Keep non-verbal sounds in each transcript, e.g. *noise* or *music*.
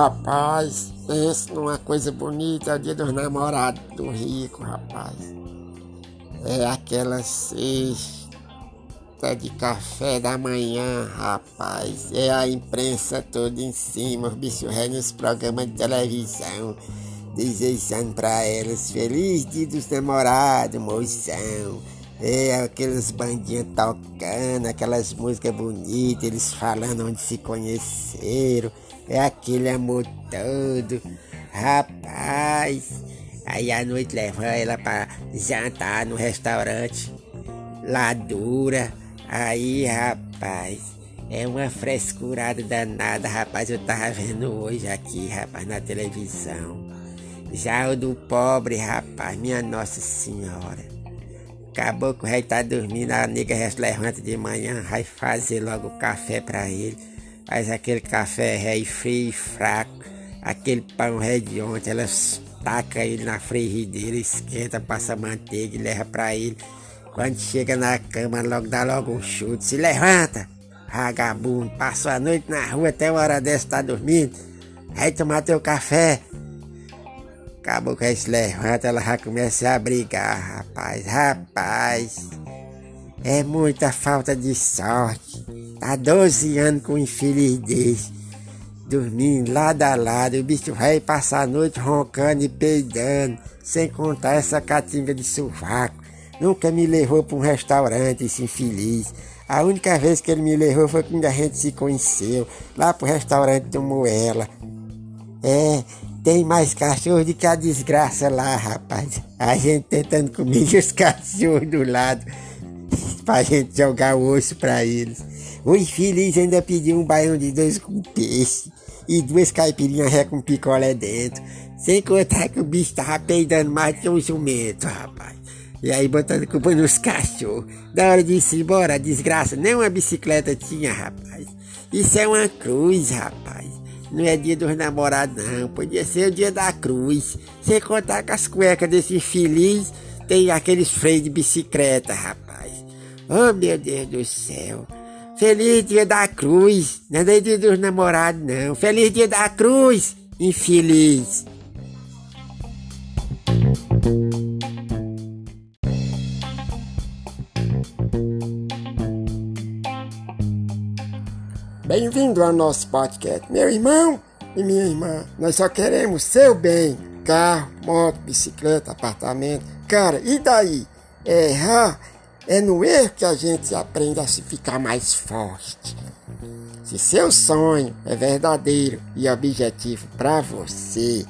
Rapaz, pense numa coisa bonita, é o dia dos namorados do rico, rapaz. É aquela cesta de café da manhã, rapaz. É a imprensa toda em cima, os bichos rei nos programas de televisão, desejando pra elas feliz dia dos namorados, moção. É aqueles bandinhos tocando, aquelas músicas bonitas, eles falando onde se conheceram é aquele amor todo. Rapaz, aí à noite leva ela para jantar no restaurante lá dura. Aí, rapaz, é uma frescurada danada, rapaz. Eu tava vendo hoje aqui, rapaz, na televisão. Já o do pobre, rapaz, minha Nossa Senhora. Acabou que o rei tá dormindo, a nega levanta de manhã, vai fazer logo café pra ele faz aquele café ré frio e fraco, aquele pão ré de ontem, ela taca ele na frigideira, esquenta, passa manteiga e leva para ele. Quando chega na cama, logo dá logo um chute, se levanta, vagabundo, passou a noite na rua até uma hora dessa tá dormindo, aí tomar teu café. Acabou que se levanta, ela já começa a brigar, rapaz, rapaz. É muita falta de sorte. Tá 12 anos com infeliz desse. Dormindo lado a lado. O bicho vai passar a noite roncando e peidando. Sem contar essa catinga de sovaco. Nunca me levou para um restaurante, esse infeliz. A única vez que ele me levou foi quando a gente se conheceu. Lá pro restaurante do Moela. É, tem mais cachorro do que a desgraça lá, rapaz. A gente tentando comer *laughs* os cachorros do lado pra gente jogar o osso pra eles. O infeliz ainda pediu um baião de dois com peixe e duas caipirinhas ré com picolé dentro. Sem contar que o bicho tava peidando mais que um jumento, rapaz. E aí botando culpa nos cachorros. Da hora de ir embora, desgraça, nem uma bicicleta tinha, rapaz. Isso é uma cruz, rapaz. Não é dia dos namorados, não. Podia ser o dia da cruz. Sem contar que as cuecas desse infeliz tem aqueles freios de bicicleta, rapaz. Oh, meu Deus do céu. Feliz dia da cruz. Não é dia dos namorados, não. Feliz dia da cruz, infeliz. Bem-vindo ao nosso podcast. Meu irmão e minha irmã, nós só queremos seu bem. Carro, moto, bicicleta, apartamento. Cara, e daí? Errar é no erro que a gente aprende a se ficar mais forte. Se seu sonho é verdadeiro e objetivo para você,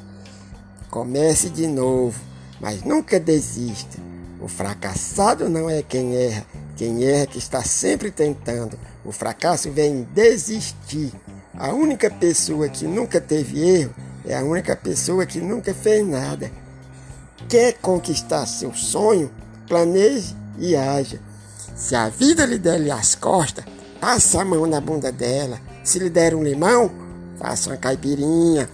comece de novo, mas nunca desista. O fracassado não é quem erra, quem erra é que está sempre tentando. O fracasso vem em desistir. A única pessoa que nunca teve erro é a única pessoa que nunca fez nada. Quer conquistar seu sonho? Planeje e haja. Se a vida lhe der as costas, passa a mão na bunda dela. Se lhe der um limão, faça uma caipirinha.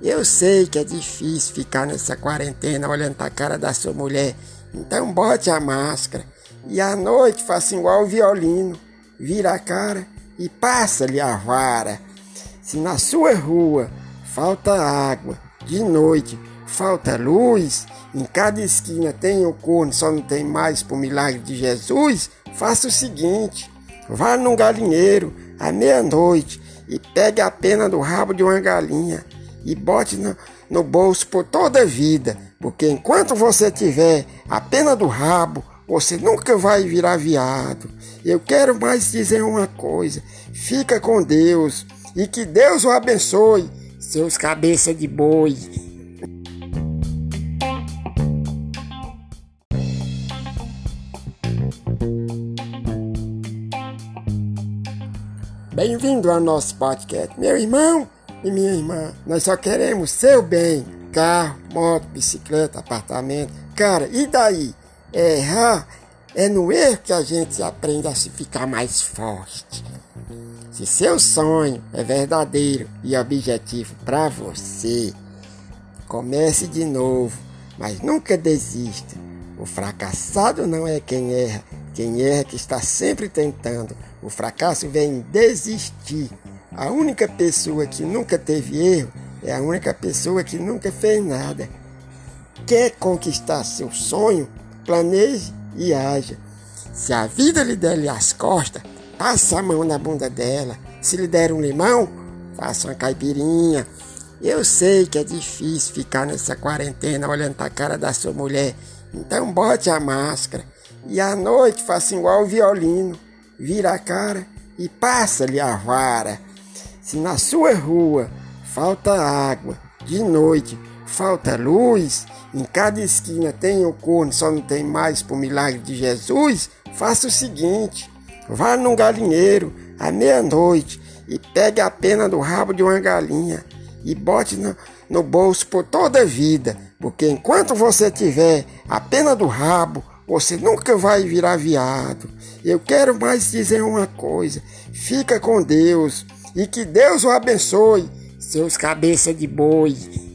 Eu sei que é difícil ficar nessa quarentena olhando para a cara da sua mulher. Então bote a máscara. E à noite faça igual o violino. Vira a cara e passa-lhe a vara. Se na sua rua falta água, de noite falta luz, em cada esquina tem o corno, só não tem mais por milagre de Jesus, faça o seguinte: vá num galinheiro à meia-noite e pegue a pena do rabo de uma galinha e bote no, no bolso por toda a vida, porque enquanto você tiver a pena do rabo, você nunca vai virar viado. Eu quero mais dizer uma coisa: fica com Deus e que Deus o abençoe, seus cabeça de boi. Bem-vindo ao nosso podcast. Meu irmão e minha irmã, nós só queremos seu bem. Carro, moto, bicicleta, apartamento. Cara, e daí? Errar é no erro que a gente aprende a se ficar mais forte. Se seu sonho é verdadeiro e objetivo para você, comece de novo, mas nunca desista. O fracassado não é quem erra, Quem erra é que está sempre tentando. O fracasso vem em desistir. A única pessoa que nunca teve erro é a única pessoa que nunca fez nada. Quer conquistar seu sonho? Planeje e haja. Se a vida lhe der as costas, passa a mão na bunda dela. Se lhe der um limão, faça uma caipirinha. Eu sei que é difícil ficar nessa quarentena olhando para a cara da sua mulher. Então bote a máscara. E à noite faça igual o violino. Vira a cara e passa-lhe a vara. Se na sua rua falta água, de noite falta luz, em cada esquina tem o corno, só não tem mais por milagre de Jesus, faça o seguinte: vá num galinheiro à meia-noite e pegue a pena do rabo de uma galinha e bote no, no bolso por toda a vida, porque enquanto você tiver a pena do rabo, você nunca vai virar viado. Eu quero mais dizer uma coisa: fica com Deus e que Deus o abençoe, seus cabeça de boi.